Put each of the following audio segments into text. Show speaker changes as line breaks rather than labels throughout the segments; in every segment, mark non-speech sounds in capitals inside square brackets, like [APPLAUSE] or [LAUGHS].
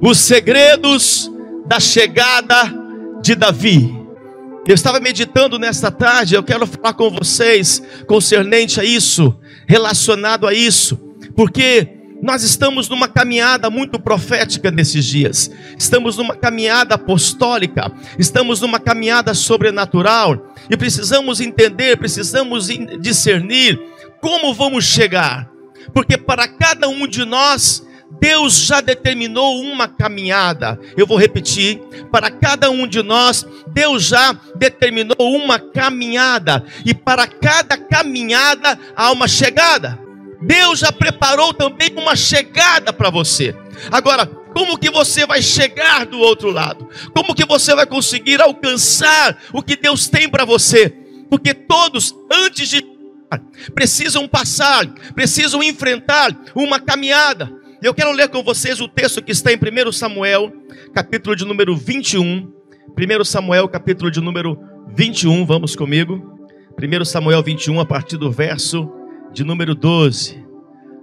os segredos da chegada de Davi. Eu estava meditando nesta tarde, eu quero falar com vocês concernente a isso, relacionado a isso, porque nós estamos numa caminhada muito profética nesses dias, estamos numa caminhada apostólica, estamos numa caminhada sobrenatural e precisamos entender, precisamos discernir como vamos chegar, porque para cada um de nós Deus já determinou uma caminhada. Eu vou repetir: para cada um de nós, Deus já determinou uma caminhada, e para cada caminhada há uma chegada. Deus já preparou também uma chegada para você. Agora, como que você vai chegar do outro lado? Como que você vai conseguir alcançar o que Deus tem para você? Porque todos, antes de precisam passar, precisam enfrentar uma caminhada. Eu quero ler com vocês o texto que está em 1 Samuel, capítulo de número 21. 1 Samuel, capítulo de número 21, vamos comigo. 1 Samuel 21, a partir do verso de número 12.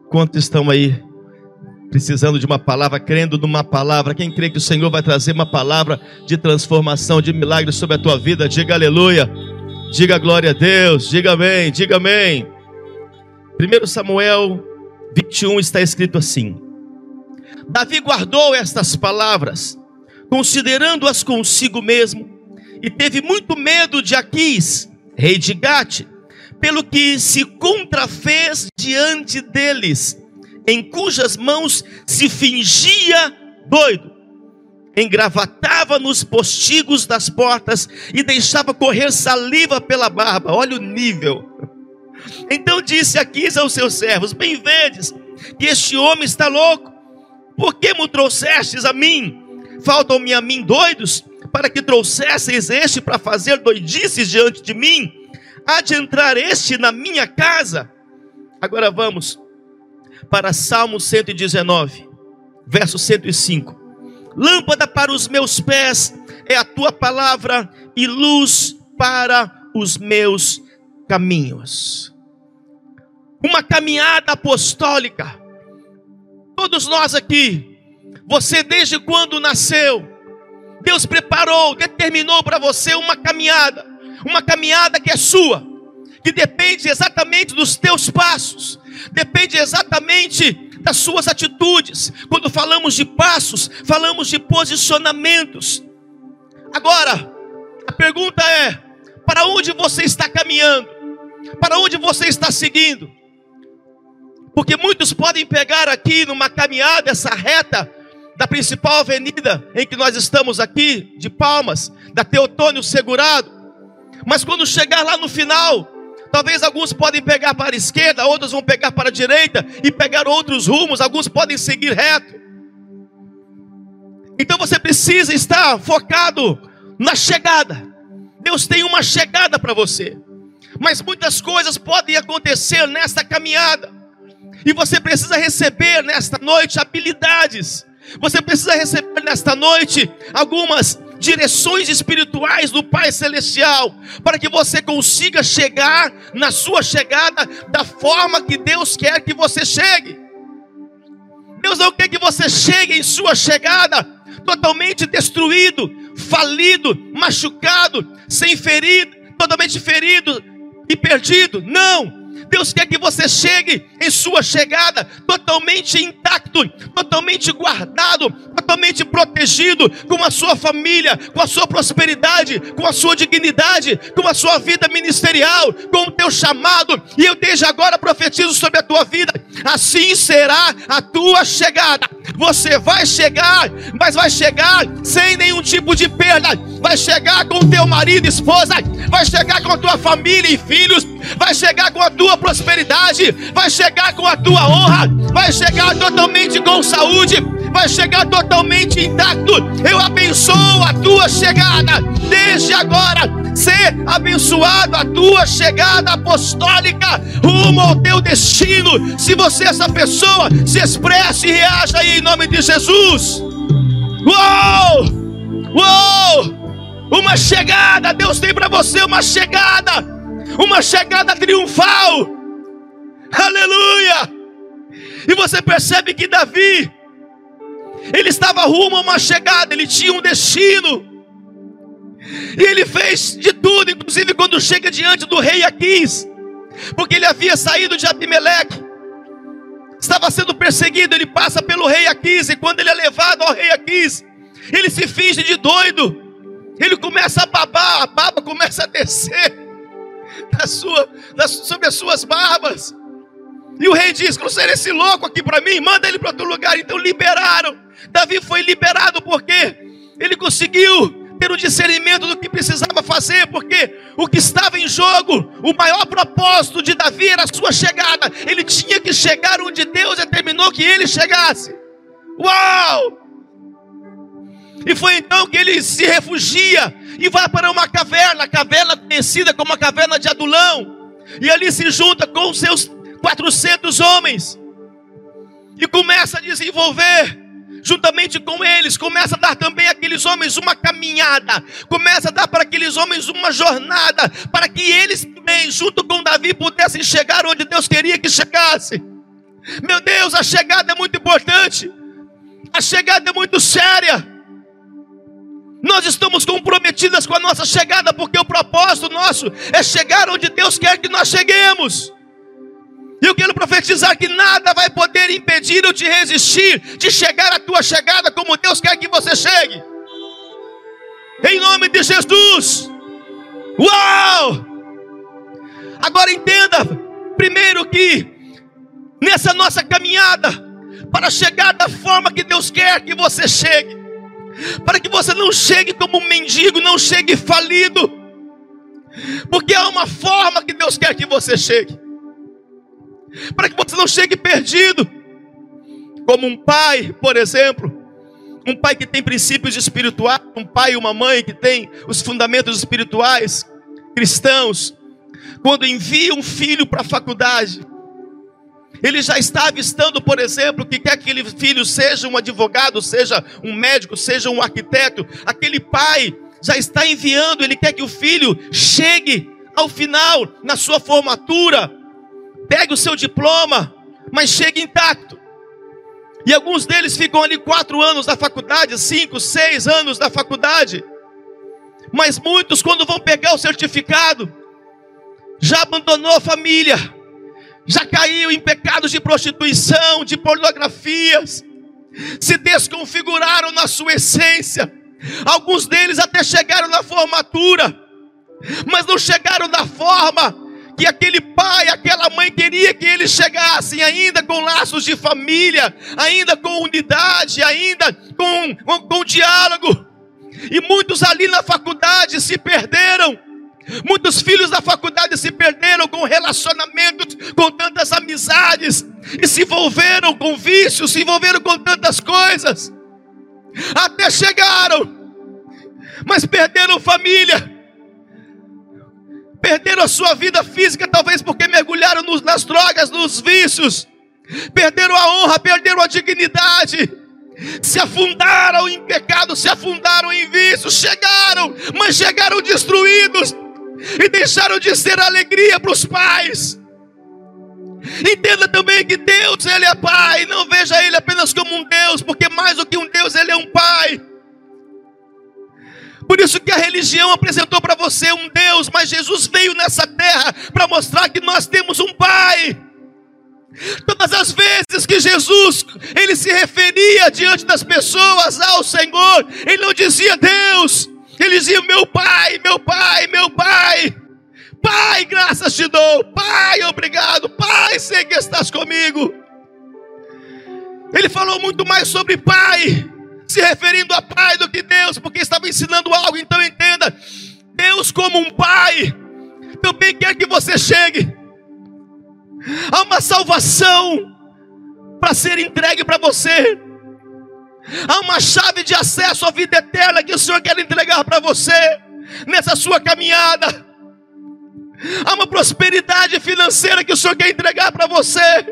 Quantos estão aí precisando de uma palavra, crendo numa palavra? Quem crê que o Senhor vai trazer uma palavra de transformação, de milagre sobre a tua vida? Diga aleluia. Diga glória a Deus. Diga amém. Diga amém. 1 Samuel 21 está escrito assim: Davi guardou estas palavras, considerando-as consigo mesmo, e teve muito medo de Aquis, rei de Gate, pelo que se contrafez diante deles, em cujas mãos se fingia doido, engravatava nos postigos das portas e deixava correr saliva pela barba. Olha o nível. Então disse Aquis aos seus servos: Bem vedes que este homem está louco. Por que me trouxestes a mim? Faltam-me a mim doidos, para que trouxesseis este para fazer doidices diante de mim? Há de entrar este na minha casa? Agora vamos para Salmo 119, verso 105. Lâmpada para os meus pés é a tua palavra e luz para os meus caminhos. Uma caminhada apostólica Todos nós aqui, você desde quando nasceu, Deus preparou, determinou para você uma caminhada, uma caminhada que é sua, que depende exatamente dos teus passos, depende exatamente das suas atitudes. Quando falamos de passos, falamos de posicionamentos. Agora, a pergunta é: para onde você está caminhando? Para onde você está seguindo? Porque muitos podem pegar aqui numa caminhada essa reta da principal avenida em que nós estamos aqui, de Palmas, da Teotônio Segurado. Mas quando chegar lá no final, talvez alguns podem pegar para a esquerda, outros vão pegar para a direita e pegar outros rumos, alguns podem seguir reto. Então você precisa estar focado na chegada. Deus tem uma chegada para você. Mas muitas coisas podem acontecer nesta caminhada. E você precisa receber nesta noite habilidades. Você precisa receber nesta noite algumas direções espirituais do Pai Celestial, para que você consiga chegar na sua chegada da forma que Deus quer que você chegue. Deus não quer que você chegue em sua chegada totalmente destruído, falido, machucado, sem ferido, totalmente ferido e perdido. Não! Deus quer que você chegue em sua chegada totalmente intacto, totalmente guardado, totalmente protegido, com a sua família, com a sua prosperidade, com a sua dignidade, com a sua vida ministerial, com o teu chamado. E eu desde agora profetizo sobre a tua vida: assim será a tua chegada. Você vai chegar, mas vai chegar sem nenhum tipo de perda. Vai chegar com teu marido esposa, vai chegar com a tua família e filhos, vai chegar com a tua prosperidade, vai chegar com a tua honra, vai chegar totalmente com saúde, vai chegar totalmente intacto. Eu abençoo a tua chegada desde agora. Ser abençoado a tua chegada apostólica rumo ao teu destino. Se você é essa pessoa, se expresse e reaja aí em nome de Jesus. Uou! Uou! Uma chegada, Deus tem para você uma chegada, uma chegada triunfal. Aleluia! E você percebe que Davi, Ele estava rumo a uma chegada, ele tinha um destino. E ele fez de tudo, inclusive quando chega diante do rei Aquis, porque ele havia saído de Abimeleque, estava sendo perseguido, ele passa pelo rei Aquis, e quando ele é levado ao rei Aquis, ele se finge de doido, ele começa a babar, a baba começa a descer na sua, sobre as suas barbas. E o rei diz: Trouxeram esse louco aqui para mim, manda ele para outro lugar. Então liberaram. Davi foi liberado porque ele conseguiu ter o discernimento do que precisava fazer, porque o que estava em jogo, o maior propósito de Davi era a sua chegada. Ele tinha que chegar onde Deus determinou que ele chegasse. Uau! E foi então que ele se refugia e vai para uma caverna, caverna conhecida como a caverna de Adulão. E ali se junta com seus 400 homens e começa a desenvolver juntamente com eles, começa a dar também àqueles homens uma caminhada, começa a dar para aqueles homens uma jornada, para que eles também, junto com Davi, pudessem chegar onde Deus queria que chegasse. Meu Deus, a chegada é muito importante, a chegada é muito séria. Nós estamos comprometidas com a nossa chegada, porque o propósito nosso é chegar onde Deus quer que nós cheguemos. E eu quero profetizar que nada vai poder impedir ou te resistir de chegar à tua chegada como Deus quer que você chegue. Em nome de Jesus. Uau! Agora entenda, primeiro que nessa nossa caminhada para chegar da forma que Deus quer que você chegue, para que você não chegue como um mendigo, não chegue falido, porque há uma forma que Deus quer que você chegue. Para que você não chegue perdido. Como um pai, por exemplo, um pai que tem princípios espirituais, um pai e uma mãe que tem os fundamentos espirituais cristãos, quando envia um filho para a faculdade, ele já está avistando, por exemplo, que quer que aquele filho seja um advogado, seja um médico, seja um arquiteto, aquele pai já está enviando, ele quer que o filho chegue ao final, na sua formatura, pegue o seu diploma, mas chegue intacto. E alguns deles ficam ali quatro anos da faculdade, cinco, seis anos da faculdade. Mas muitos, quando vão pegar o certificado, já abandonou a família, já caiu em pecados de prostituição, de pornografias, se desconfiguraram na sua essência. Alguns deles até chegaram na formatura, mas não chegaram da forma que aquele pai, aquela mãe queria que eles chegassem ainda com laços de família, ainda com unidade, ainda com, com, com diálogo. E muitos ali na faculdade se perderam. Muitos filhos da faculdade se perderam com relacionamentos, com tantas amizades, e se envolveram com vícios, se envolveram com tantas coisas, até chegaram, mas perderam família, perderam a sua vida física, talvez porque mergulharam nos, nas drogas, nos vícios, perderam a honra, perderam a dignidade, se afundaram em pecado, se afundaram em vícios, chegaram, mas chegaram destruídos e deixaram de ser alegria para os pais. Entenda também que Deus, Ele é Pai, não veja Ele apenas como um Deus, porque mais do que um Deus, Ele é um Pai. Por isso que a religião apresentou para você um Deus, mas Jesus veio nessa terra para mostrar que nós temos um Pai. Todas as vezes que Jesus ele se referia diante das pessoas ao Senhor, ele não dizia Deus, ele dizia meu Pai, meu Pai, meu Pai. Pai, graças te dou. Pai, obrigado. Pai, sei que estás comigo. Ele falou muito mais sobre Pai se referindo a pai do que Deus, porque estava ensinando algo. Então entenda: Deus, como um pai, também quer que você chegue. Há uma salvação para ser entregue para você. Há uma chave de acesso à vida eterna que o Senhor quer entregar para você nessa sua caminhada. Há uma prosperidade financeira que o Senhor quer entregar para você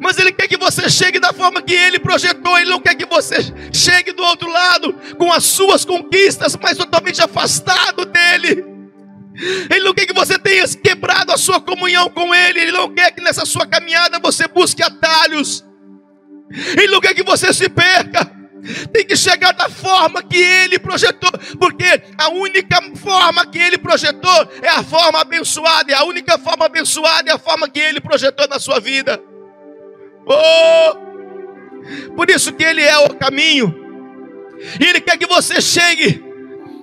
mas Ele quer que você chegue da forma que Ele projetou. Ele não quer que você chegue do outro lado com as suas conquistas, mas totalmente afastado dEle. Ele não quer que você tenha quebrado a sua comunhão com Ele. Ele não quer que nessa sua caminhada você busque atalhos. Não quer que você se perca. Tem que chegar da forma que ele projetou, porque a única forma que ele projetou é a forma abençoada, e a única forma abençoada é a forma que ele projetou na sua vida. Oh! Por isso que ele é o caminho. E ele quer que você chegue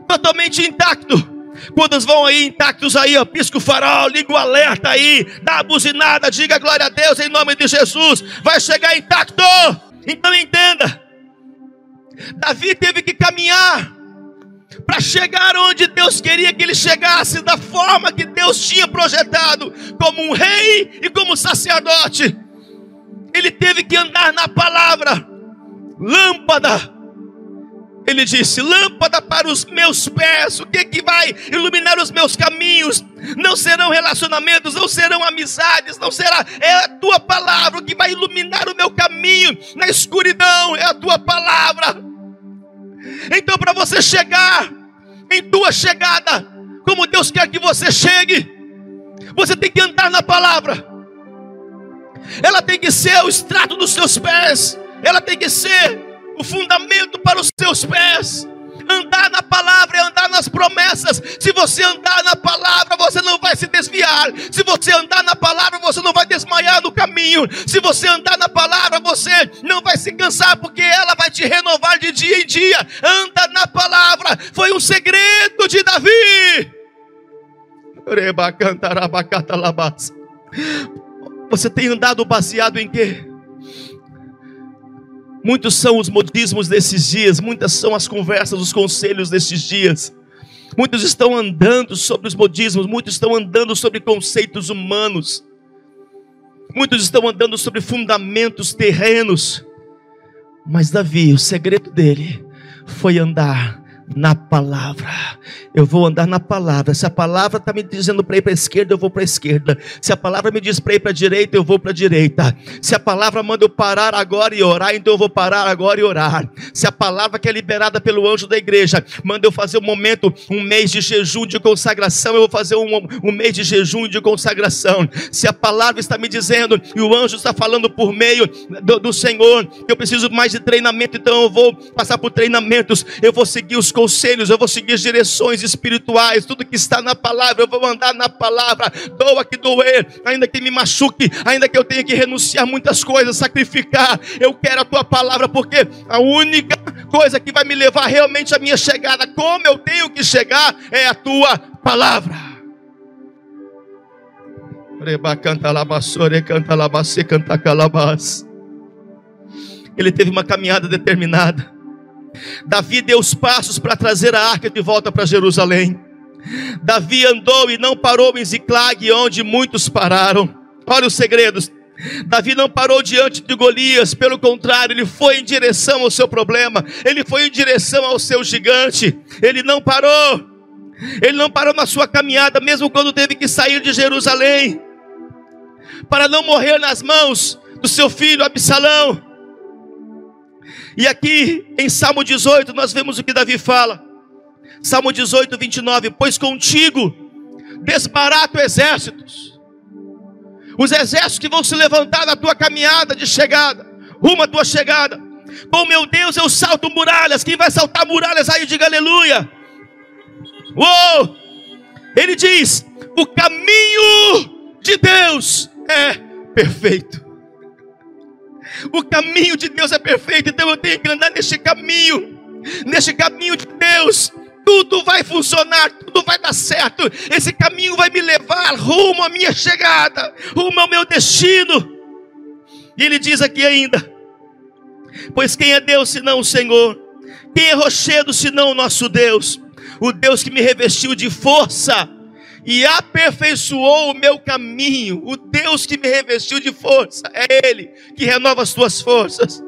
totalmente intacto. Quantos vão aí intactos aí, ó, pisca o farol, liga o alerta aí, dá a buzinada, diga glória a Deus em nome de Jesus, vai chegar intacto. Então entenda, Davi teve que caminhar para chegar onde Deus queria que ele chegasse, da forma que Deus tinha projetado, como um rei e como sacerdote. Ele teve que andar na palavra, lâmpada ele disse: Lâmpada para os meus pés, o que, que vai iluminar os meus caminhos? Não serão relacionamentos, não serão amizades, não será, é a tua palavra que vai iluminar o meu caminho na escuridão, é a tua palavra. Então, para você chegar em tua chegada, como Deus quer que você chegue, você tem que andar na palavra, ela tem que ser o extrato dos seus pés, ela tem que ser o fundamento para os seus pés. Andar na palavra é andar nas promessas. Se você andar na palavra, você não vai se desviar. Se você andar na palavra, você não vai desmaiar no caminho. Se você andar na palavra, você não vai se cansar, porque ela vai te renovar de dia em dia. Anda na palavra. Foi um segredo de Davi. Você tem andado baseado em quê? Muitos são os modismos desses dias, muitas são as conversas, os conselhos desses dias. Muitos estão andando sobre os modismos, muitos estão andando sobre conceitos humanos. Muitos estão andando sobre fundamentos terrenos. Mas Davi, o segredo dele foi andar na palavra. Eu vou andar na palavra. Se a palavra está me dizendo para ir para a esquerda, eu vou para a esquerda. Se a palavra me diz para ir para a direita, eu vou para a direita. Se a palavra manda eu parar agora e orar, então eu vou parar agora e orar. Se a palavra que é liberada pelo anjo da igreja manda eu fazer um momento, um mês de jejum de consagração, eu vou fazer um, um mês de jejum de consagração. Se a palavra está me dizendo e o anjo está falando por meio do, do Senhor, eu preciso mais de treinamento, então eu vou passar por treinamentos, eu vou seguir os conselhos, eu vou seguir as direções espirituais, tudo que está na palavra, eu vou andar na palavra, doa que doer, ainda que me machuque, ainda que eu tenha que renunciar muitas coisas, sacrificar, eu quero a tua palavra, porque a única coisa que vai me levar realmente à minha chegada, como eu tenho que chegar, é a tua palavra. Ele teve uma caminhada determinada. Davi deu os passos para trazer a arca de volta para Jerusalém. Davi andou e não parou em Ziclag, onde muitos pararam. Olha os segredos. Davi não parou diante de Golias, pelo contrário, ele foi em direção ao seu problema, ele foi em direção ao seu gigante, ele não parou, ele não parou na sua caminhada, mesmo quando teve que sair de Jerusalém, para não morrer nas mãos do seu filho Absalão. E aqui em Salmo 18 nós vemos o que Davi fala. Salmo 18, 29. Pois contigo desbarato exércitos. Os exércitos que vão se levantar na tua caminhada de chegada, rumo à tua chegada. Com meu Deus eu salto muralhas. Quem vai saltar muralhas aí, diga aleluia. Uou! Ele diz: o caminho de Deus é perfeito. O caminho de Deus é perfeito, então eu tenho que andar neste caminho, neste caminho de Deus. Tudo vai funcionar, tudo vai dar certo. Esse caminho vai me levar rumo à minha chegada, rumo ao meu destino. E ele diz aqui ainda: Pois quem é Deus senão o Senhor? Quem é rochedo senão o nosso Deus? O Deus que me revestiu de força e aperfeiçoou o meu caminho. O Deus que me revestiu de força é Ele que renova as tuas forças.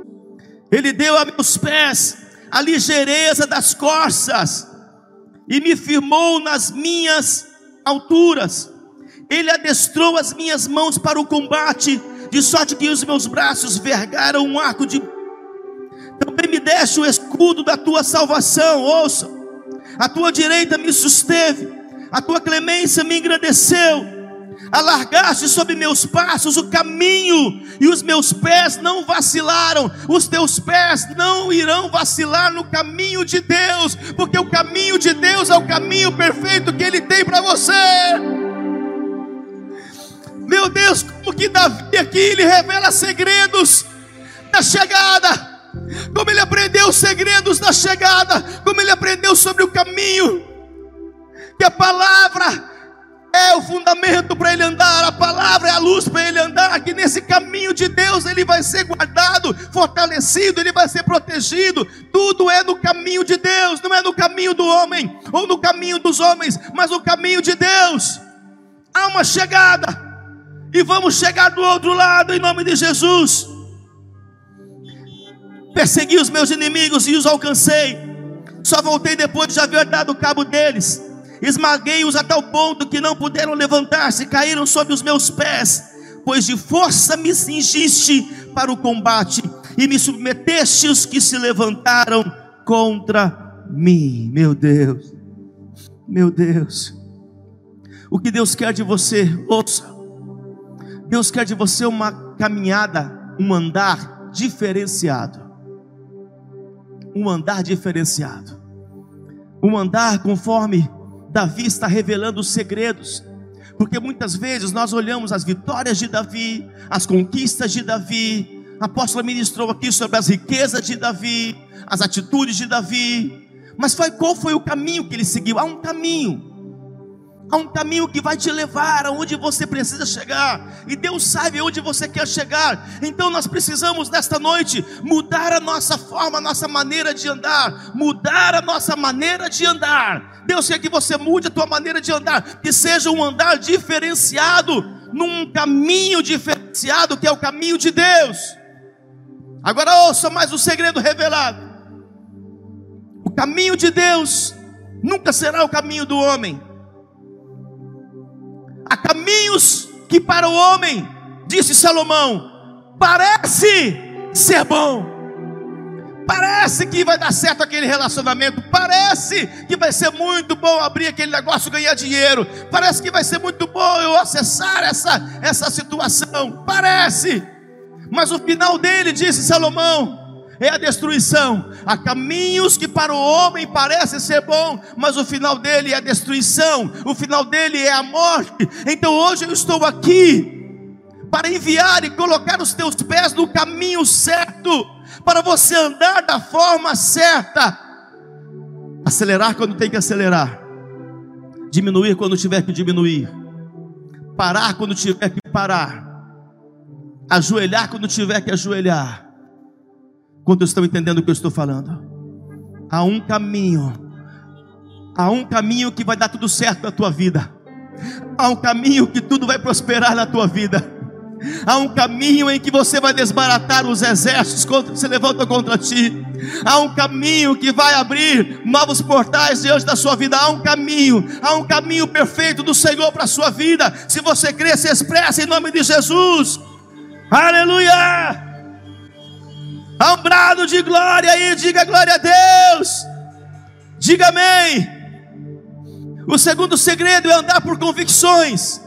Ele deu a meus pés a ligeireza das corças e me firmou nas minhas alturas. Ele adestrou as minhas mãos para o combate, de sorte que os meus braços vergaram um arco de. Também me deste o escudo da tua salvação, ouça. A tua direita me susteve a tua clemência me engrandeceu, alargaste sobre meus passos o caminho, e os meus pés não vacilaram, os teus pés não irão vacilar no caminho de Deus, porque o caminho de Deus é o caminho perfeito que Ele tem para você. Meu Deus, como que Davi aqui ele revela segredos da chegada, como ele aprendeu os segredos da chegada, como ele aprendeu sobre o caminho, que a palavra é o fundamento para ele andar, a palavra é a luz para ele andar, que nesse caminho de Deus ele vai ser guardado, fortalecido, ele vai ser protegido. Tudo é no caminho de Deus, não é no caminho do homem ou no caminho dos homens, mas no caminho de Deus. Há uma chegada, e vamos chegar do outro lado em nome de Jesus. Persegui os meus inimigos e os alcancei. Só voltei depois de já haver dado cabo deles. Esmaguei-os a tal ponto que não puderam levantar-se, caíram sob os meus pés, pois de força me cingiste para o combate e me submeteste os que se levantaram contra mim. Meu Deus, meu Deus, o que Deus quer de você, ouça, Deus quer de você uma caminhada, um andar diferenciado, um andar diferenciado, um andar conforme Davi está revelando os segredos. Porque muitas vezes nós olhamos as vitórias de Davi, as conquistas de Davi. A apóstola ministrou aqui sobre as riquezas de Davi, as atitudes de Davi. Mas foi, qual foi o caminho que ele seguiu? Há um caminho. Há um caminho que vai te levar aonde você precisa chegar, e Deus sabe aonde você quer chegar. Então nós precisamos nesta noite mudar a nossa forma, a nossa maneira de andar, mudar a nossa maneira de andar. Deus quer que você mude a tua maneira de andar, que seja um andar diferenciado, num caminho diferenciado que é o caminho de Deus. Agora ouça mais o segredo revelado. O caminho de Deus nunca será o caminho do homem. Caminhos que para o homem, disse Salomão, parece ser bom. Parece que vai dar certo aquele relacionamento. Parece que vai ser muito bom abrir aquele negócio, ganhar dinheiro. Parece que vai ser muito bom eu acessar essa, essa situação. Parece. Mas o final dele, disse Salomão, é a destruição. Há caminhos que para o homem parecem ser bom, mas o final dele é a destruição, o final dele é a morte. Então hoje eu estou aqui para enviar e colocar os teus pés no caminho certo, para você andar da forma certa. Acelerar quando tem que acelerar, diminuir quando tiver que diminuir, parar quando tiver que parar, ajoelhar quando tiver que ajoelhar Quantos estão entendendo o que eu estou falando? Há um caminho, há um caminho que vai dar tudo certo na tua vida, há um caminho que tudo vai prosperar na tua vida. Há um caminho em que você vai desbaratar os exércitos que se levantam contra ti. Há um caminho que vai abrir novos portais diante da sua vida. Há um caminho, há um caminho perfeito do Senhor para a sua vida. Se você crer, se expressa em nome de Jesus. Aleluia! Há um brado de glória aí, diga glória a Deus. Diga amém. O segundo segredo é andar por convicções.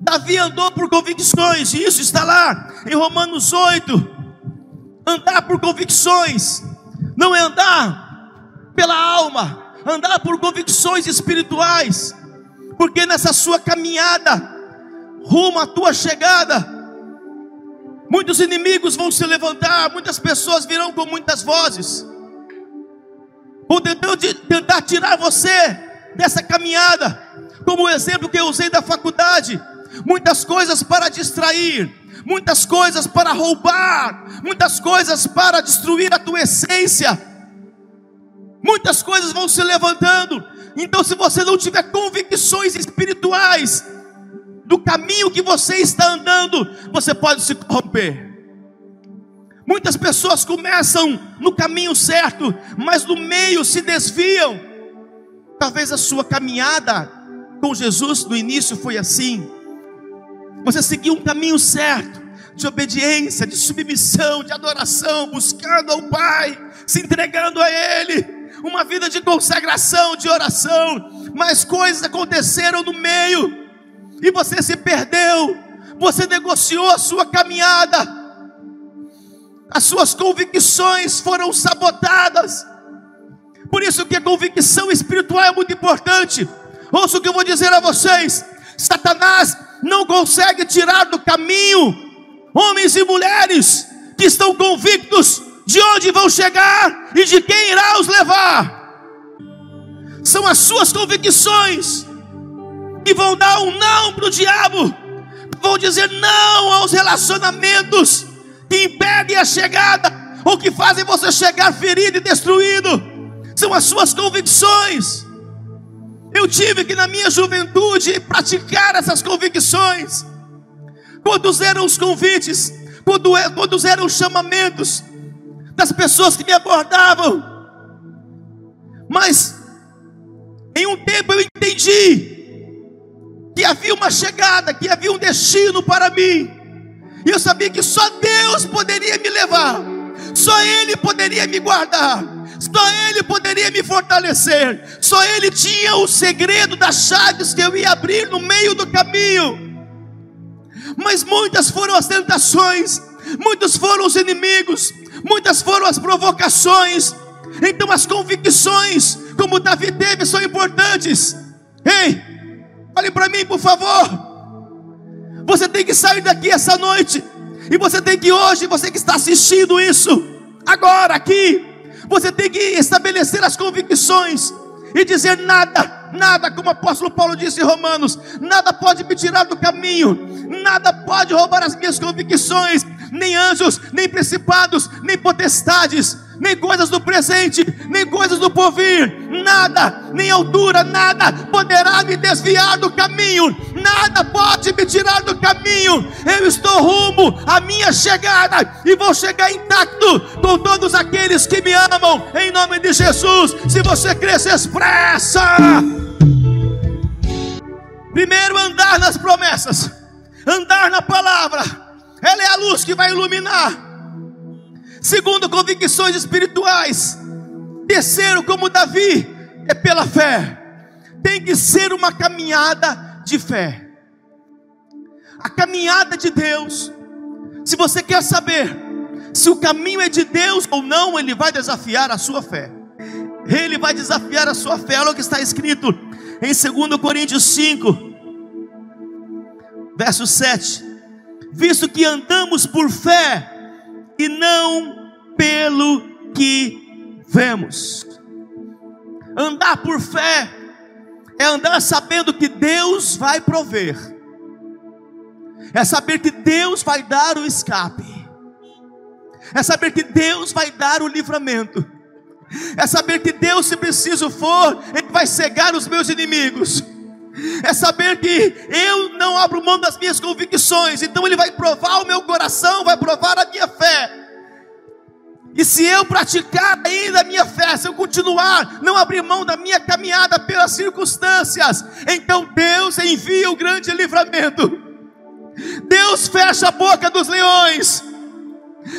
Davi andou por convicções, e isso está lá em Romanos 8. Andar por convicções, não é andar pela alma, andar por convicções espirituais, porque nessa sua caminhada, rumo à tua chegada, Muitos inimigos vão se levantar, muitas pessoas virão com muitas vozes, vão tentar, tirar você dessa caminhada, como o exemplo que eu usei da faculdade, muitas coisas para distrair, muitas coisas para roubar, muitas coisas para destruir a tua essência, muitas coisas vão se levantando, então se você não tiver convicções espirituais, do caminho que você está andando, você pode se corromper. Muitas pessoas começam no caminho certo, mas no meio se desviam. Talvez a sua caminhada com Jesus no início foi assim. Você seguiu um caminho certo, de obediência, de submissão, de adoração, buscando ao Pai, se entregando a Ele, uma vida de consagração, de oração, mas coisas aconteceram no meio e você se perdeu, você negociou a sua caminhada, as suas convicções foram sabotadas. Por isso que a convicção espiritual é muito importante. Ouça o que eu vou dizer a vocês: Satanás não consegue tirar do caminho homens e mulheres que estão convictos de onde vão chegar e de quem irá os levar. São as suas convicções vão dar um não para o diabo, vão dizer não aos relacionamentos que impedem a chegada ou que fazem você chegar ferido e destruído. São as suas convicções. Eu tive que na minha juventude praticar essas convicções. Quantos eram os convites? Quantos eram os chamamentos das pessoas que me abordavam? Mas em um tempo eu entendi que havia uma chegada, que havia um destino para mim. E eu sabia que só Deus poderia me levar, só Ele poderia me guardar, só Ele poderia me fortalecer, só Ele tinha o segredo das chaves que eu ia abrir no meio do caminho. Mas muitas foram as tentações, muitos foram os inimigos, muitas foram as provocações. Então as convicções, como Davi teve, são importantes. Ei, olhe para mim, por favor. Você tem que sair daqui essa noite. E você tem que hoje, você que está assistindo isso, agora aqui, você tem que estabelecer as convicções e dizer nada, nada, como o apóstolo Paulo disse em Romanos, nada pode me tirar do caminho, nada pode roubar as minhas convicções, nem anjos, nem principados, nem potestades, nem coisas do presente, nem coisas do porvir, nada, nem altura, nada poderá me desviar do caminho, nada pode me tirar do caminho. Eu estou rumo à minha chegada e vou chegar intacto com todos aqueles que me amam, em nome de Jesus. Se você crê, se expressa. Primeiro, andar nas promessas, andar na palavra, ela é a luz que vai iluminar. Segundo, convicções espirituais. Terceiro, como Davi, é pela fé. Tem que ser uma caminhada de fé. A caminhada de Deus. Se você quer saber se o caminho é de Deus ou não, ele vai desafiar a sua fé. Ele vai desafiar a sua fé. Olha o que está escrito em 2 Coríntios 5, verso 7. Visto que andamos por fé e não pelo que vemos. Andar por fé é andar sabendo que Deus vai prover, é saber que Deus vai dar o escape, é saber que Deus vai dar o livramento, é saber que Deus, se preciso for, Ele vai cegar os meus inimigos é saber que eu não abro mão das minhas convicções, então Ele vai provar o meu coração, vai provar a minha fé. E se eu praticar ainda a minha fé, se eu continuar, não abrir mão da minha caminhada pelas circunstâncias, então Deus envia o grande livramento. Deus fecha a boca dos leões.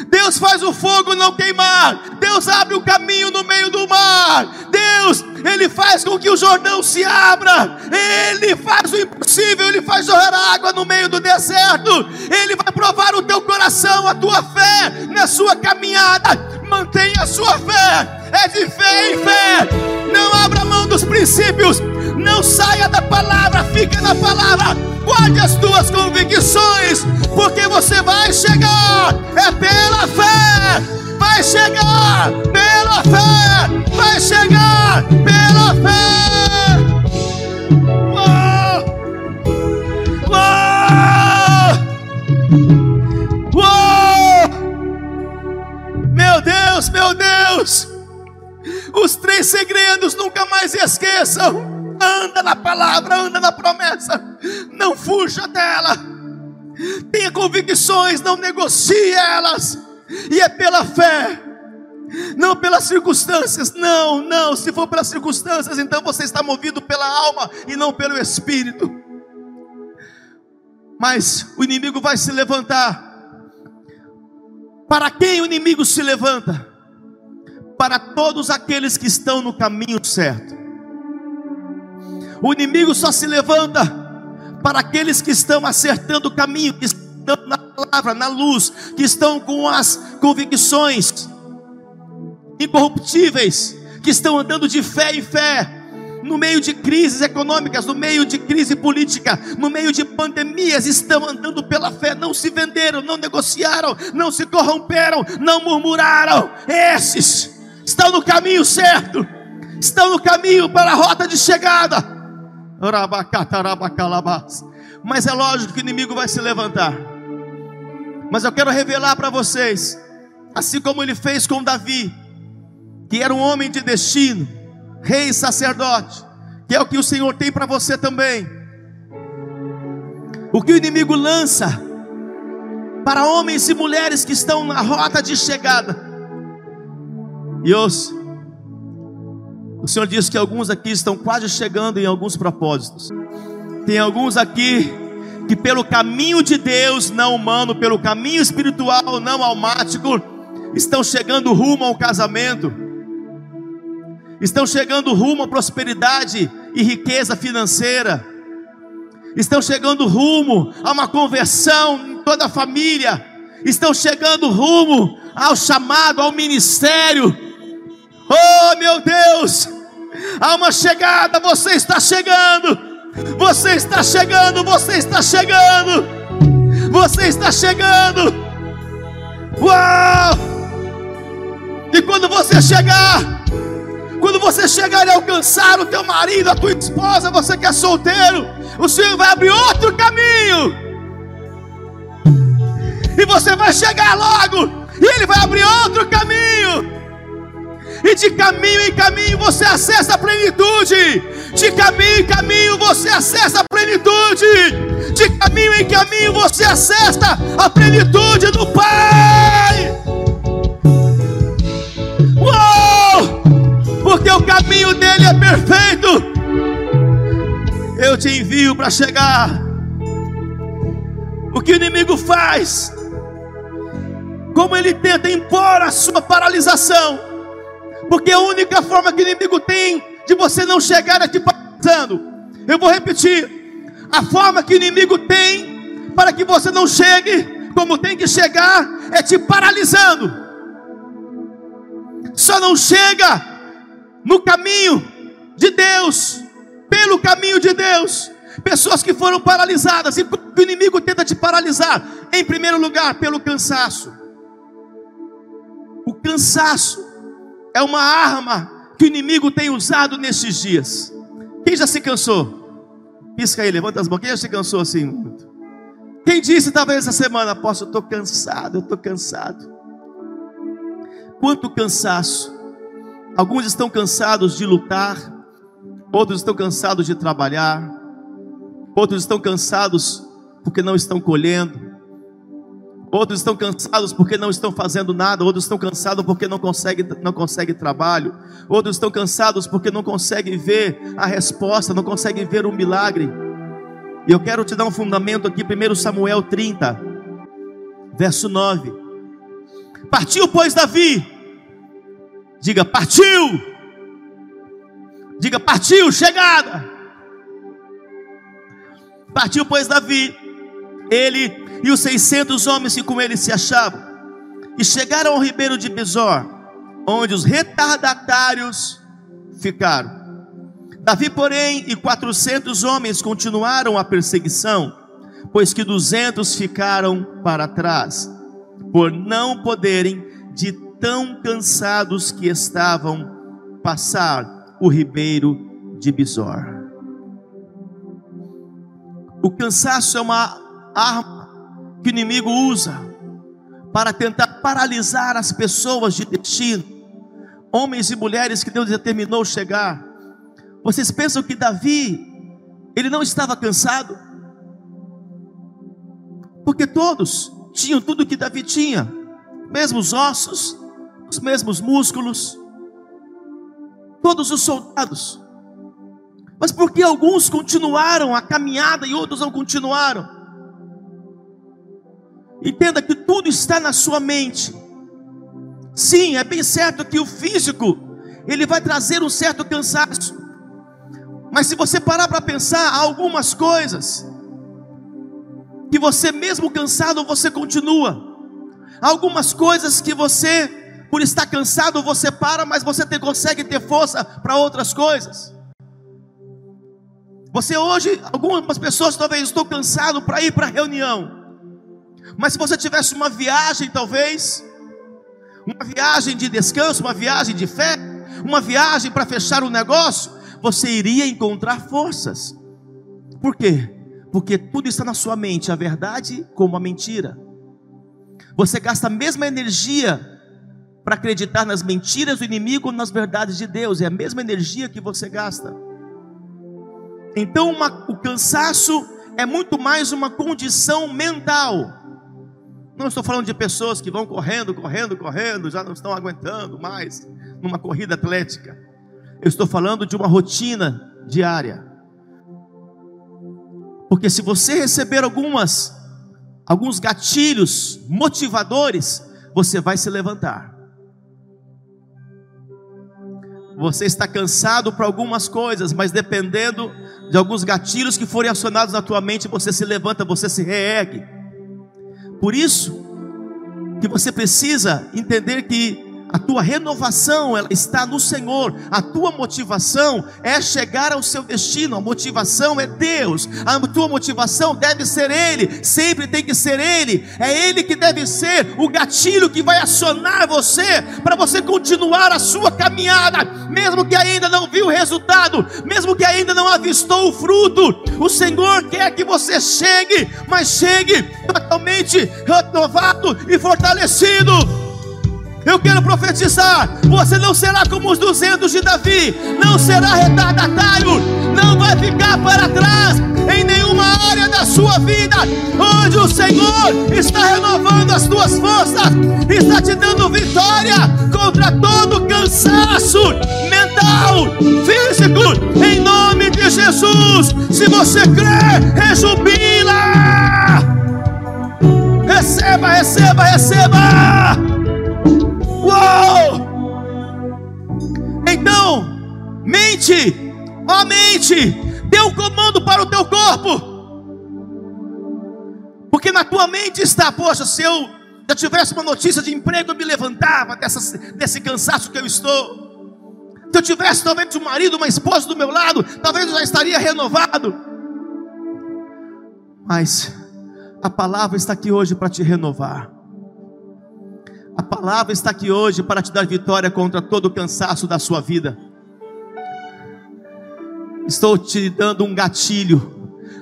Deus faz o fogo não queimar. Deus abre o caminho no meio do mar. Deus, Ele faz com que o Jordão se abra. Ele faz o impossível. Ele faz jorrar água no meio do deserto. Ele vai provar o teu coração, a tua fé na sua caminhada. Mantenha a sua fé. É de fé em fé. Não abra mão dos princípios. Não saia da palavra. Fica na palavra guarde as tuas convicções, porque você vai chegar, é pela fé, vai chegar pela fé, vai chegar pela fé. Uou! Uou! Uou! Meu Deus, meu Deus, os três segredos nunca mais esqueçam anda na palavra, anda na promessa, não fuja dela, tenha convicções, não negocie elas, e é pela fé, não pelas circunstâncias, não, não, se for pelas circunstâncias, então você está movido pela alma e não pelo espírito. Mas o inimigo vai se levantar. Para quem o inimigo se levanta? Para todos aqueles que estão no caminho certo. O inimigo só se levanta para aqueles que estão acertando o caminho, que estão na palavra, na luz, que estão com as convicções incorruptíveis, que estão andando de fé em fé, no meio de crises econômicas, no meio de crise política, no meio de pandemias, estão andando pela fé, não se venderam, não negociaram, não se corromperam, não murmuraram. Esses estão no caminho certo, estão no caminho para a rota de chegada. Mas é lógico que o inimigo vai se levantar. Mas eu quero revelar para vocês, assim como ele fez com Davi, que era um homem de destino, rei e sacerdote, que é o que o Senhor tem para você também. O que o inimigo lança para homens e mulheres que estão na rota de chegada. E ouça, o Senhor diz que alguns aqui estão quase chegando em alguns propósitos. Tem alguns aqui que pelo caminho de Deus, não humano, pelo caminho espiritual, não almático, estão chegando rumo ao casamento, estão chegando rumo à prosperidade e riqueza financeira, estão chegando rumo a uma conversão em toda a família, estão chegando rumo ao chamado, ao ministério. Oh meu Deus, há uma chegada, você está chegando. Você está chegando, você está chegando. Você está chegando. Uau! E quando você chegar, quando você chegar e alcançar o teu marido, a tua esposa, você que é solteiro, o Senhor vai abrir outro caminho. E você vai chegar logo, e Ele vai abrir outro caminho e de caminho em caminho você acessa a plenitude, de caminho em caminho você acessa a plenitude, de caminho em caminho você acessa a plenitude do Pai. Uou! Porque o caminho dele é perfeito. Eu te envio para chegar. O que o inimigo faz? Como ele tenta impor a sua paralisação porque a única forma que o inimigo tem de você não chegar é te paralisando. Eu vou repetir: a forma que o inimigo tem para que você não chegue como tem que chegar é te paralisando. Só não chega no caminho de Deus, pelo caminho de Deus. Pessoas que foram paralisadas, e o inimigo tenta te paralisar, em primeiro lugar, pelo cansaço. O cansaço é uma arma que o inimigo tem usado nesses dias. Quem já se cansou? Pisca aí, levanta as mãos. Quem já se cansou assim muito? Quem disse talvez essa semana, posso, eu estou cansado, eu estou cansado. Quanto cansaço. Alguns estão cansados de lutar, outros estão cansados de trabalhar, outros estão cansados porque não estão colhendo, Outros estão cansados porque não estão fazendo nada, outros estão cansados porque não conseguem não consegue trabalho, outros estão cansados porque não conseguem ver a resposta, não conseguem ver o milagre. E eu quero te dar um fundamento aqui, 1 Samuel 30, verso 9. Partiu, pois, Davi. Diga, partiu. Diga, partiu, chegada. Partiu, pois, Davi. Ele e os seiscentos homens que com ele se achavam, e chegaram ao ribeiro de Besor, onde os retardatários ficaram. Davi, porém, e quatrocentos homens continuaram a perseguição, pois que duzentos ficaram para trás, por não poderem, de tão cansados que estavam, passar o ribeiro de Besor. O cansaço é uma arma que o inimigo usa para tentar paralisar as pessoas de destino, homens e mulheres que Deus determinou chegar. Vocês pensam que Davi, ele não estava cansado? Porque todos tinham tudo que Davi tinha, mesmos ossos, os mesmos músculos, todos os soldados. Mas porque alguns continuaram a caminhada e outros não continuaram? Entenda que tudo está na sua mente. Sim, é bem certo que o físico ele vai trazer um certo cansaço. Mas se você parar para pensar algumas coisas que você mesmo cansado, você continua. Há algumas coisas que você, por estar cansado, você para, mas você tem, consegue ter força para outras coisas. Você hoje, algumas pessoas talvez estou cansado para ir para a reunião. Mas se você tivesse uma viagem, talvez, uma viagem de descanso, uma viagem de fé, uma viagem para fechar o negócio, você iria encontrar forças. Por quê? Porque tudo está na sua mente, a verdade como a mentira. Você gasta a mesma energia para acreditar nas mentiras do inimigo, nas verdades de Deus, é a mesma energia que você gasta. Então, uma, o cansaço é muito mais uma condição mental. Não estou falando de pessoas que vão correndo, correndo, correndo, já não estão aguentando mais numa corrida atlética. Eu estou falando de uma rotina diária. Porque se você receber algumas alguns gatilhos motivadores, você vai se levantar. Você está cansado para algumas coisas, mas dependendo de alguns gatilhos que forem acionados na tua mente, você se levanta, você se reergue. Por isso que você precisa entender que a tua renovação ela está no Senhor. A tua motivação é chegar ao seu destino. A motivação é Deus. A tua motivação deve ser Ele. Sempre tem que ser Ele. É Ele que deve ser o gatilho que vai acionar você para você continuar a sua caminhada, mesmo que ainda não viu o resultado, mesmo que ainda não avistou o fruto. O Senhor quer que você chegue, mas chegue totalmente renovado e fortalecido. Eu quero profetizar: você não será como os 200 de Davi, não será retardatário, não vai ficar para trás em nenhuma área da sua vida. Onde o Senhor está renovando as tuas forças, está te dando vitória contra todo cansaço mental, físico, em nome de Jesus. Se você crê, rejubila. Receba, receba, receba. Então, mente, ó mente, dê um comando para o teu corpo. Porque na tua mente está, poxa, se eu tivesse uma notícia de emprego, eu me levantava desse cansaço que eu estou. Se eu tivesse talvez um marido, uma esposa do meu lado, talvez eu já estaria renovado. Mas a palavra está aqui hoje para te renovar. A palavra está aqui hoje para te dar vitória contra todo o cansaço da sua vida. Estou te dando um gatilho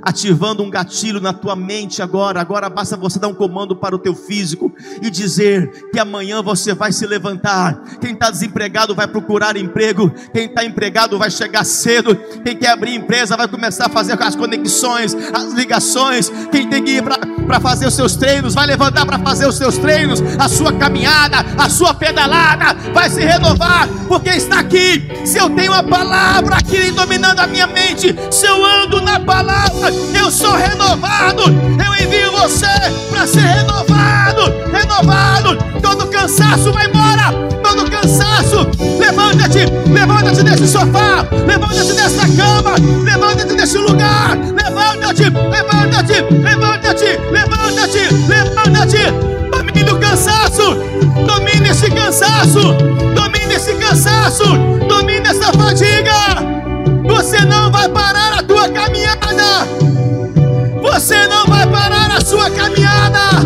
ativando um gatilho na tua mente agora. Agora basta você dar um comando para o teu físico e dizer que amanhã você vai se levantar. Quem está desempregado vai procurar emprego. Quem está empregado vai chegar cedo. Quem quer abrir empresa vai começar a fazer as conexões, as ligações. Quem tem que ir para fazer os seus treinos vai levantar para fazer os seus treinos. A sua caminhada, a sua pedalada vai se renovar porque está aqui. Se eu tenho a palavra aqui dominando a minha mente, se eu ando na palavra, eu sou renovado. Eu envio você para ser renovado, renovado. Todo cansaço vai embora, todo cansaço. Levanta-te, levanta-te desse sofá, levanta-te dessa cama, levanta-te desse lugar. Levanta-te, levanta-te, levanta-te, levanta-te, levanta-te. Domine o cansaço, domine esse cansaço, domine esse cansaço, domine essa fadiga. Você não vai parar a tua caminhada. Você não vai parar a sua caminhada.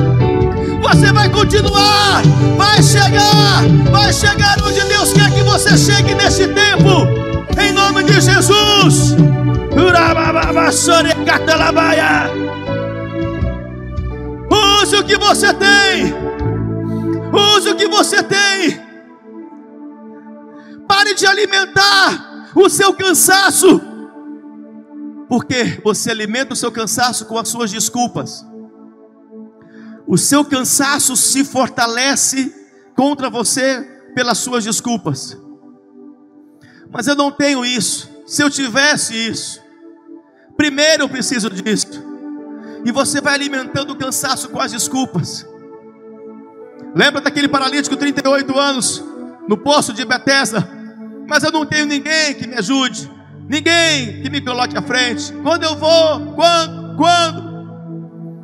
Você vai continuar, vai chegar, vai chegar onde Deus quer que você chegue nesse tempo. Em nome de Jesus. Use o que você tem. Use o que você tem. Pare de alimentar o seu cansaço porque você alimenta o seu cansaço com as suas desculpas. O seu cansaço se fortalece contra você pelas suas desculpas. Mas eu não tenho isso. Se eu tivesse isso, primeiro eu preciso disso. E você vai alimentando o cansaço com as desculpas. Lembra daquele paralítico 38 anos no poço de Betesda? Mas eu não tenho ninguém que me ajude. Ninguém que me coloque à frente. Quando eu vou, quando, quando.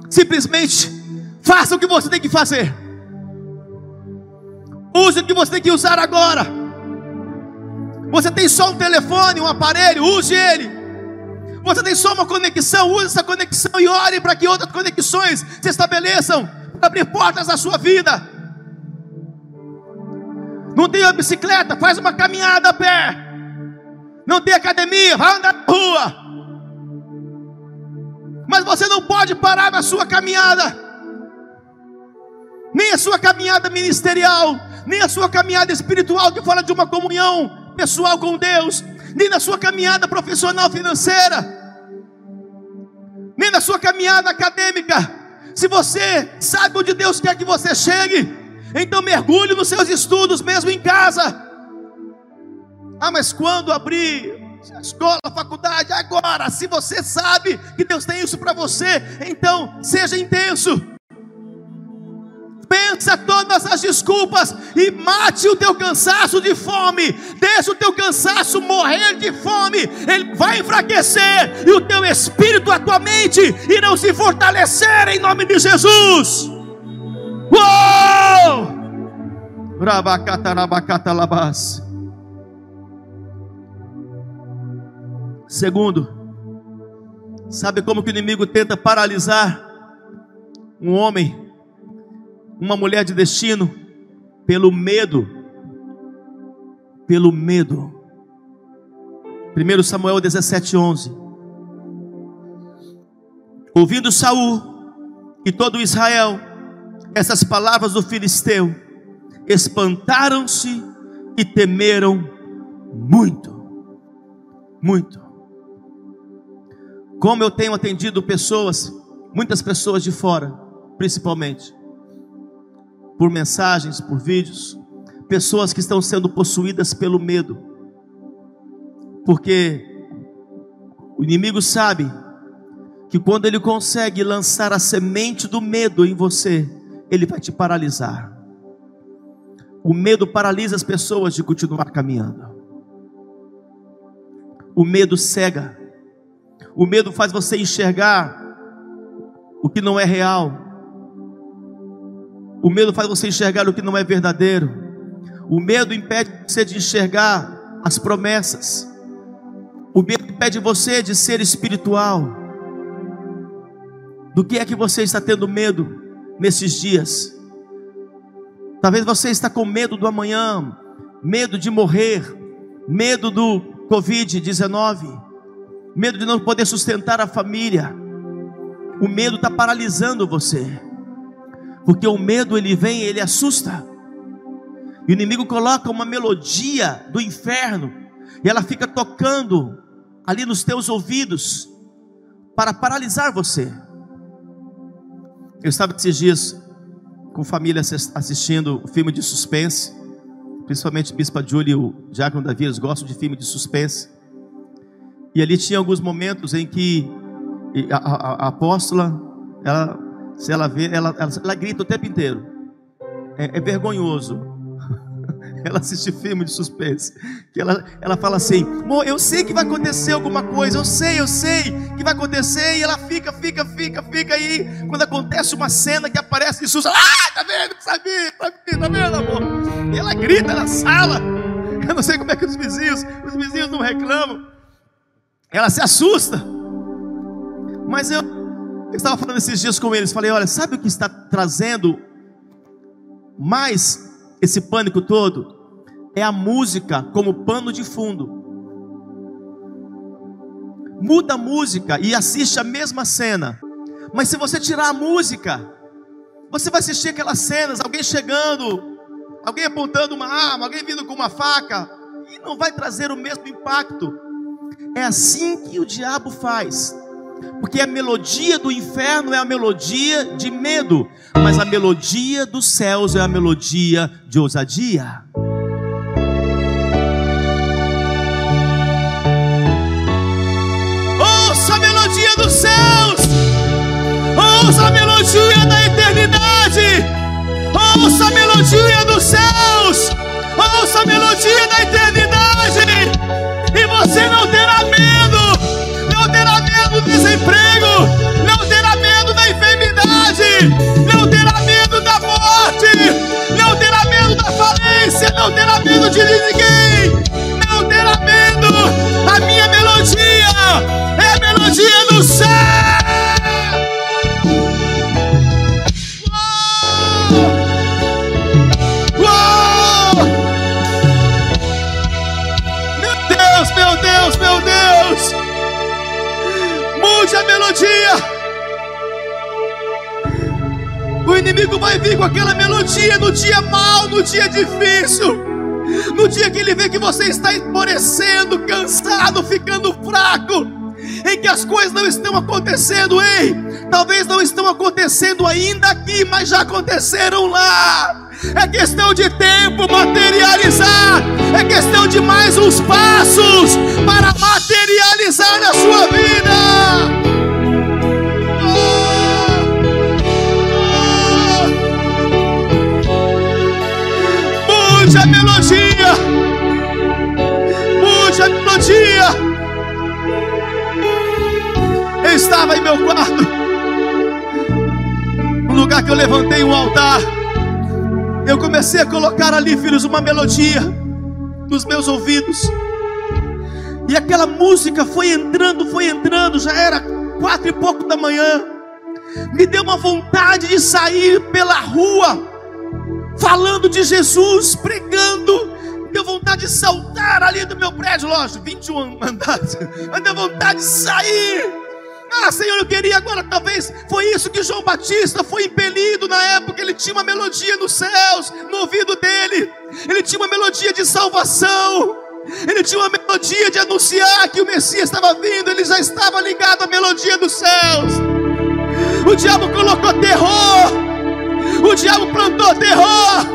Simplesmente faça o que você tem que fazer. Use o que você tem que usar agora. Você tem só um telefone, um aparelho, use ele. Você tem só uma conexão, use essa conexão e ore para que outras conexões se estabeleçam para abrir portas na sua vida. Não tem bicicleta, faz uma caminhada a pé. Não tem academia, vai andar na rua. Mas você não pode parar na sua caminhada. Nem a sua caminhada ministerial, nem a sua caminhada espiritual que fala de uma comunhão pessoal com Deus, nem na sua caminhada profissional financeira, nem na sua caminhada acadêmica. Se você sabe onde Deus quer que você chegue, então mergulhe nos seus estudos mesmo em casa. Ah, mas quando abrir escola, faculdade, agora, se você sabe que Deus tem isso para você, então seja intenso. Pensa todas as desculpas e mate o teu cansaço de fome. Deixa o teu cansaço morrer de fome. Ele vai enfraquecer e o teu espírito, a tua mente irão se fortalecer em nome de Jesus. Uou! Segundo, sabe como que o inimigo tenta paralisar um homem uma mulher de destino pelo medo. Pelo medo. 1 Samuel 17:11. Ouvindo Saul e todo Israel essas palavras do filisteu, espantaram-se e temeram muito. Muito. Como eu tenho atendido pessoas, muitas pessoas de fora, principalmente, por mensagens, por vídeos, pessoas que estão sendo possuídas pelo medo, porque o inimigo sabe que quando ele consegue lançar a semente do medo em você, ele vai te paralisar. O medo paralisa as pessoas de continuar caminhando. O medo cega. O medo faz você enxergar o que não é real. O medo faz você enxergar o que não é verdadeiro. O medo impede você de enxergar as promessas. O medo impede você de ser espiritual. Do que é que você está tendo medo nesses dias? Talvez você está com medo do amanhã, medo de morrer, medo do Covid-19, medo de não poder sustentar a família. O medo está paralisando você. Porque o medo ele vem, ele assusta. E o inimigo coloca uma melodia do inferno e ela fica tocando ali nos teus ouvidos para paralisar você. Eu estava esses dias com família assistindo filme de suspense, principalmente Bispa Júlia e o Diácono Davi, eles gostam de filme de suspense. E ali tinha alguns momentos em que a, a, a apóstola, ela se ela vê, ela, ela, ela grita o tempo inteiro. É, é vergonhoso. [LAUGHS] ela assiste filme de suspense. Que ela, ela fala assim: eu sei que vai acontecer alguma coisa, eu sei, eu sei que vai acontecer. E ela fica, fica, fica, fica aí. Quando acontece uma cena que aparece Jesus, ah, tá vendo? Sabia, tá vendo, tá vendo, amor? E ela grita na sala. [LAUGHS] Eu não sei como é que os vizinhos, os vizinhos não reclamam. Ela se assusta. Mas eu eu estava falando esses dias com eles, falei, olha, sabe o que está trazendo mais esse pânico todo? É a música como pano de fundo. Muda a música e assiste a mesma cena. Mas se você tirar a música, você vai assistir aquelas cenas, alguém chegando, alguém apontando uma arma, alguém vindo com uma faca, e não vai trazer o mesmo impacto. É assim que o diabo faz. Porque a melodia do inferno é a melodia de medo, mas a melodia dos céus é a melodia de ousadia. Ouça a melodia dos céus, ouça a melodia da eternidade, ouça a melodia dos céus, ouça a melodia da eternidade, e você não emprego, não terá medo da enfermidade, não terá medo da morte, não terá medo da falência, não terá medo de ninguém, não terá medo. A minha melodia é a melodia do céu. Vai vir com aquela melodia no dia mal, no dia difícil. No dia que ele vê que você está esmorecendo, cansado, ficando fraco, em que as coisas não estão acontecendo, ei, talvez não estão acontecendo ainda aqui, mas já aconteceram lá. É questão de tempo materializar, é questão de mais uns passos para materializar a sua vida. Melodia. Mude a melodia. Eu estava em meu quarto. No lugar que eu levantei um altar. Eu comecei a colocar ali, filhos, uma melodia nos meus ouvidos. E aquela música foi entrando, foi entrando, já era quatro e pouco da manhã. Me deu uma vontade de sair pela rua falando de Jesus, pregando. Deu vontade de saltar ali do meu prédio, lógico, 21 andares. [LAUGHS] Mas deu vontade de sair. Ah, Senhor, eu queria agora, talvez foi isso que João Batista foi impelido na época. Ele tinha uma melodia nos céus, no ouvido dele. Ele tinha uma melodia de salvação. Ele tinha uma melodia de anunciar que o Messias estava vindo. Ele já estava ligado à melodia dos céus. O diabo colocou terror diabo plantou terror.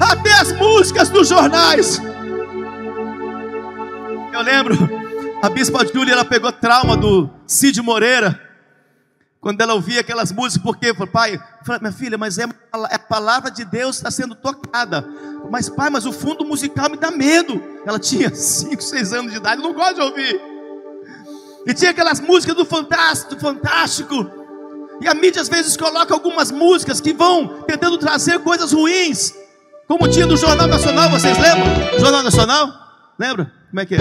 Até as músicas dos jornais. Eu lembro, a bispa Júlia, ela pegou trauma do Cid Moreira. Quando ela ouvia aquelas músicas, porque, pai, minha filha, mas é, é a palavra de Deus está sendo tocada. Mas, pai, mas o fundo musical me dá medo. Ela tinha [LAUGHS] 5, 6 anos de idade, não gosto de ouvir. E tinha aquelas músicas do Fantástico, do Fantástico. E a mídia às vezes coloca algumas músicas que vão tentando trazer coisas ruins. Como tinha no Jornal Nacional, vocês lembram? Jornal Nacional? Lembra? Como é que é?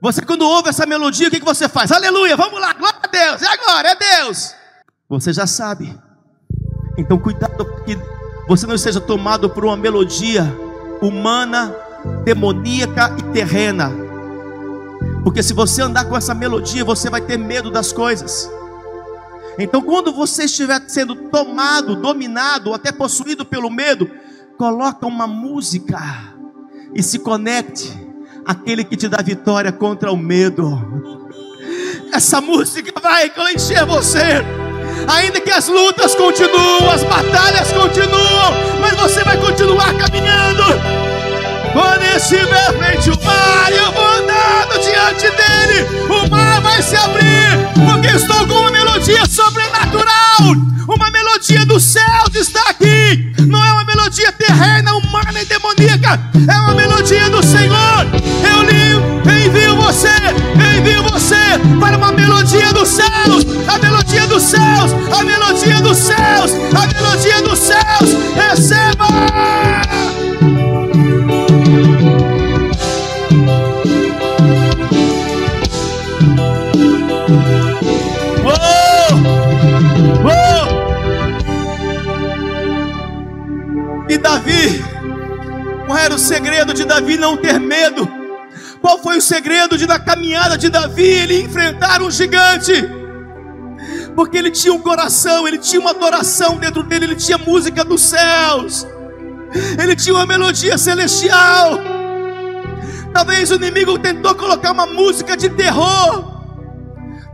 Você quando ouve essa melodia, o que, que você faz? Aleluia, vamos lá, glória a Deus, é agora, é Deus. Você já sabe. Então cuidado que você não esteja tomado por uma melodia humana, demoníaca e terrena porque se você andar com essa melodia, você vai ter medo das coisas. Então, quando você estiver sendo tomado, dominado, ou até possuído pelo medo, coloca uma música e se conecte àquele que te dá vitória contra o medo. Essa música vai encher você. Ainda que as lutas continuam, as batalhas continuam, mas você vai continuar caminhando. Quando estiver frente o mar, eu vou andando diante dele. O mar vai se abrir, porque estou com uma melodia sobrenatural. Uma melodia do céu está aqui. Não é uma melodia terrena, humana e demoníaca. É uma melodia do Senhor. Eu li, envio você, envio você para uma melodia dos céus. A melodia dos céus, segredo de Davi não ter medo? Qual foi o segredo de, da caminhada de Davi ele enfrentar um gigante? Porque ele tinha um coração, ele tinha uma adoração dentro dele, ele tinha música dos céus, ele tinha uma melodia celestial. Talvez o inimigo tentou colocar uma música de terror,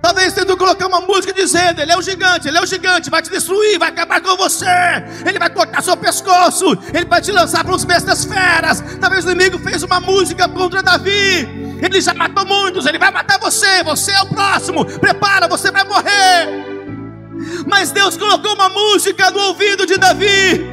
Talvez tentou colocar uma música dizendo: Ele é o gigante, ele é o gigante, vai te destruir, vai acabar com você, ele vai cortar seu pescoço, ele vai te lançar para os mestres das feras. Talvez o inimigo fez uma música contra Davi, ele já matou muitos, ele vai matar você, você é o próximo, prepara, você vai morrer. Mas Deus colocou uma música no ouvido de Davi,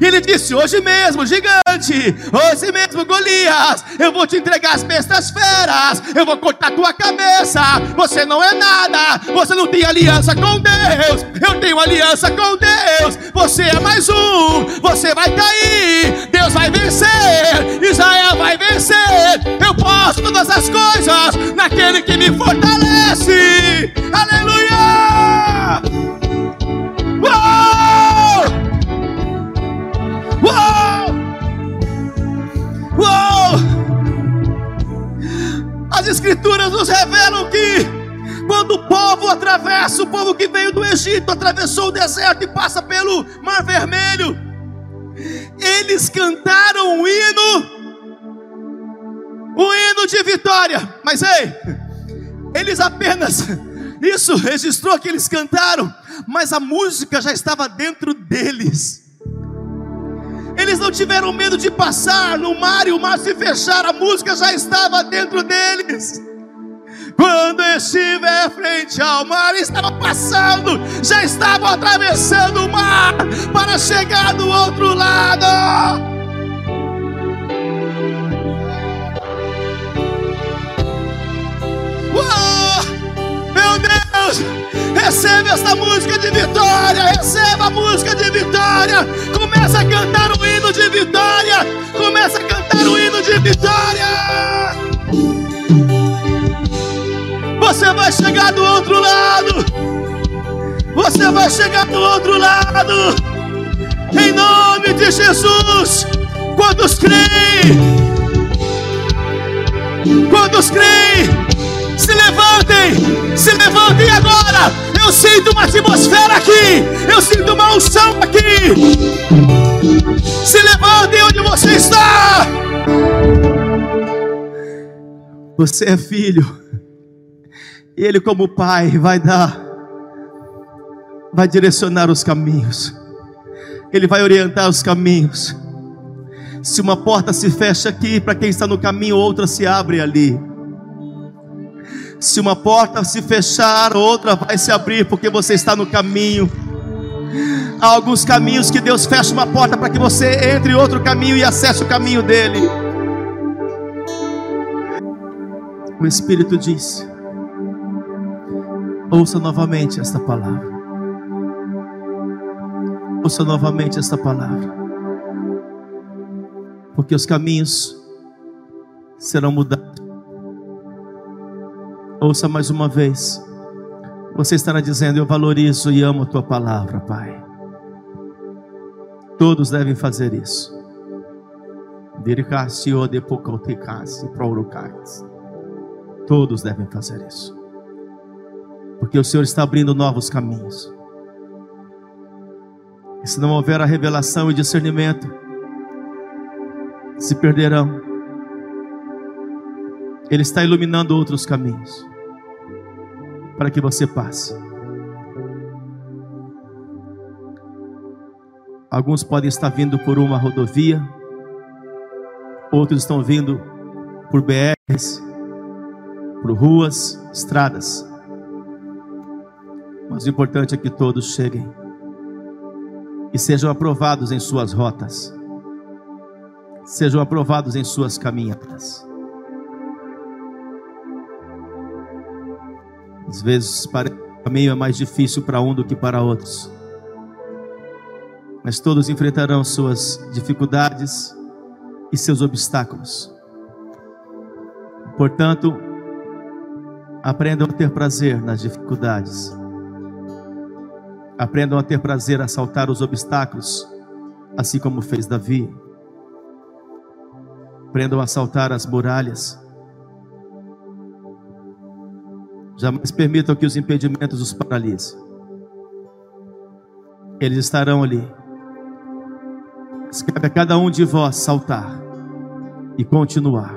ele disse: Hoje mesmo, gigante, hoje mesmo, Golias, eu vou te entregar as bestas feras, eu vou cortar tua cabeça. Você não é nada, você não tem aliança com Deus. Eu tenho aliança com Deus. Você é mais um, você vai cair. Deus vai vencer, Israel vai vencer. Eu posso todas as coisas naquele que me fortalece. Aleluia! Escrituras nos revelam que quando o povo atravessa, o povo que veio do Egito atravessou o deserto e passa pelo Mar Vermelho, eles cantaram um hino, um hino de vitória. Mas ei, eles apenas isso registrou que eles cantaram, mas a música já estava dentro deles. Eles não tiveram medo de passar no mar e o mar se fechar, a música já estava dentro deles. Quando estiver frente ao mar, estavam passando, já estavam atravessando o mar para chegar do outro lado. Deus, recebe essa música de vitória, receba a música de vitória, começa a cantar o hino de vitória, começa a cantar o hino de vitória. Você vai chegar do outro lado, você vai chegar do outro lado, em nome de Jesus. Quantos creem? Quantos creem? Se levantem, se levantem agora. Eu sinto uma atmosfera aqui. Eu sinto uma unção aqui. Se levantem onde você está. Você é filho. E Ele, como Pai, vai dar, vai direcionar os caminhos. Ele vai orientar os caminhos. Se uma porta se fecha aqui, para quem está no caminho, outra se abre ali. Se uma porta se fechar, outra vai se abrir, porque você está no caminho. Há alguns caminhos que Deus fecha uma porta para que você entre outro caminho e acesse o caminho dele. O Espírito diz: ouça novamente esta palavra. Ouça novamente esta palavra. Porque os caminhos serão mudados Ouça mais uma vez. Você estará dizendo: Eu valorizo e amo a tua palavra, Pai. Todos devem fazer isso. Todos devem fazer isso. Porque o Senhor está abrindo novos caminhos. E se não houver a revelação e discernimento, se perderão. Ele está iluminando outros caminhos para que você passe. Alguns podem estar vindo por uma rodovia, outros estão vindo por BRs, por ruas, estradas. Mas o importante é que todos cheguem e sejam aprovados em suas rotas, sejam aprovados em suas caminhadas. Às vezes parece que o caminho é mais difícil para um do que para outros. Mas todos enfrentarão suas dificuldades e seus obstáculos. Portanto, aprendam a ter prazer nas dificuldades. Aprendam a ter prazer a saltar os obstáculos, assim como fez Davi. Aprendam a saltar as muralhas Jamais permitam que os impedimentos os paralisem. Eles estarão ali. Cabe a cada um de vós saltar e continuar.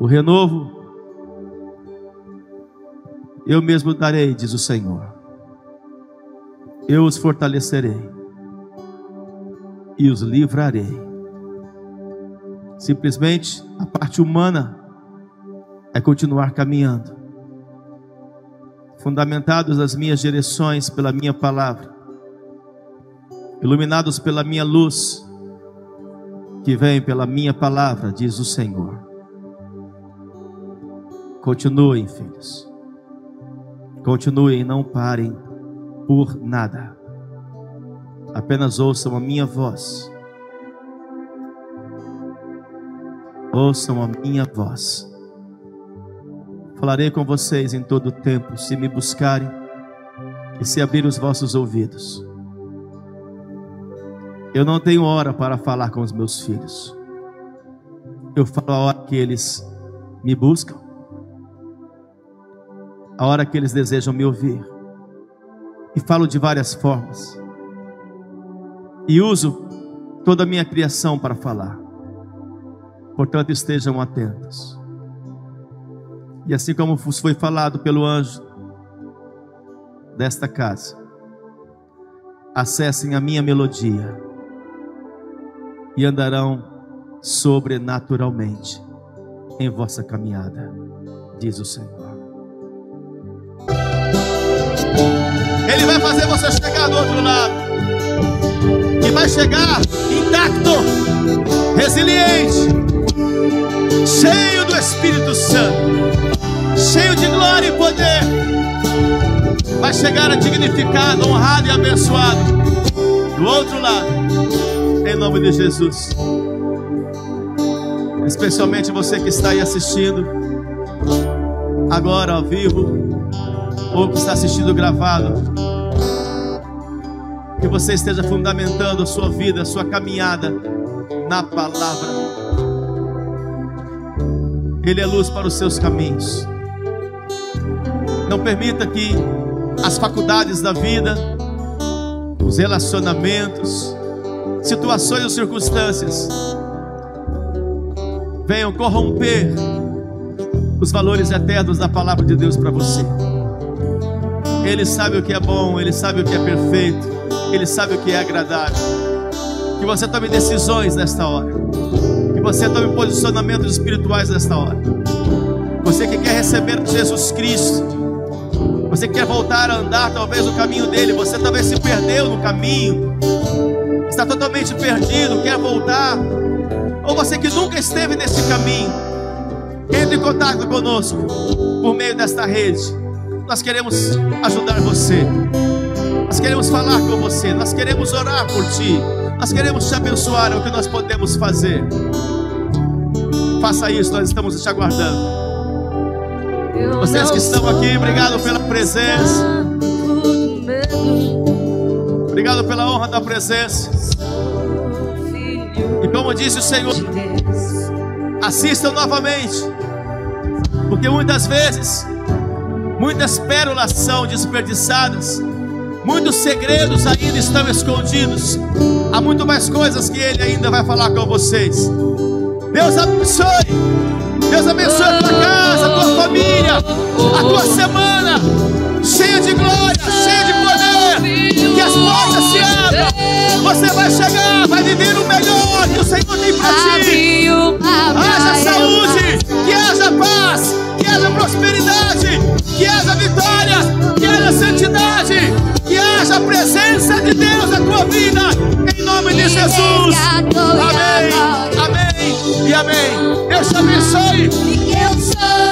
O renovo eu mesmo darei, diz o Senhor. Eu os fortalecerei e os livrarei. Simplesmente a parte humana é continuar caminhando, fundamentados nas minhas direções pela minha palavra, iluminados pela minha luz, que vem pela minha palavra, diz o Senhor. Continuem, filhos. Continuem, não parem por nada. Apenas ouçam a minha voz. Ouçam a minha voz. Falarei com vocês em todo o tempo, se me buscarem e se abrir os vossos ouvidos. Eu não tenho hora para falar com os meus filhos. Eu falo a hora que eles me buscam, a hora que eles desejam me ouvir. E falo de várias formas. E uso toda a minha criação para falar. Portanto, estejam atentos. E assim como foi falado pelo anjo desta casa, acessem a minha melodia e andarão sobrenaturalmente em vossa caminhada, diz o Senhor. Ele vai fazer você chegar do outro lado, e vai chegar intacto, resiliente, cheio do Espírito Santo, cheio de glória e poder. Vai chegar dignificado, honrado e abençoado do outro lado em nome de Jesus. Especialmente você que está aí assistindo, agora ao vivo, ou que está assistindo gravado. Que você esteja fundamentando a sua vida, a sua caminhada na palavra. Ele é luz para os seus caminhos. Não permita que as faculdades da vida, os relacionamentos, situações ou circunstâncias venham corromper os valores eternos da palavra de Deus para você. Ele sabe o que é bom, ele sabe o que é perfeito, ele sabe o que é agradável. Que você tome decisões nesta hora, você tome posicionamentos espirituais nesta hora. Você que quer receber Jesus Cristo, você quer voltar a andar talvez no caminho dele, você talvez se perdeu no caminho, está totalmente perdido, quer voltar, ou você que nunca esteve nesse caminho, entre em contato conosco por meio desta rede. Nós queremos ajudar você, nós queremos falar com você, nós queremos orar por ti, nós queremos te abençoar, é o que nós podemos fazer. Faça isso, nós estamos te aguardando. Vocês que estão aqui, obrigado pela presença. Obrigado pela honra da presença. E como disse o Senhor, assistam novamente, porque muitas vezes, muitas pérolas são desperdiçadas, muitos segredos ainda estão escondidos. Há muito mais coisas que Ele ainda vai falar com vocês. Deus abençoe. Deus abençoe a tua casa, a tua família, a tua semana, cheia de glória, cheia de poder. Que as portas se abram. Você vai chegar, vai viver o melhor que o Senhor tem para ti. Haja saúde, que haja paz, que haja prosperidade, que haja vitória, que haja santidade, que haja a presença de Deus na tua vida. Em nome de Jesus. Amém. Amém e amém. Deus te abençoe.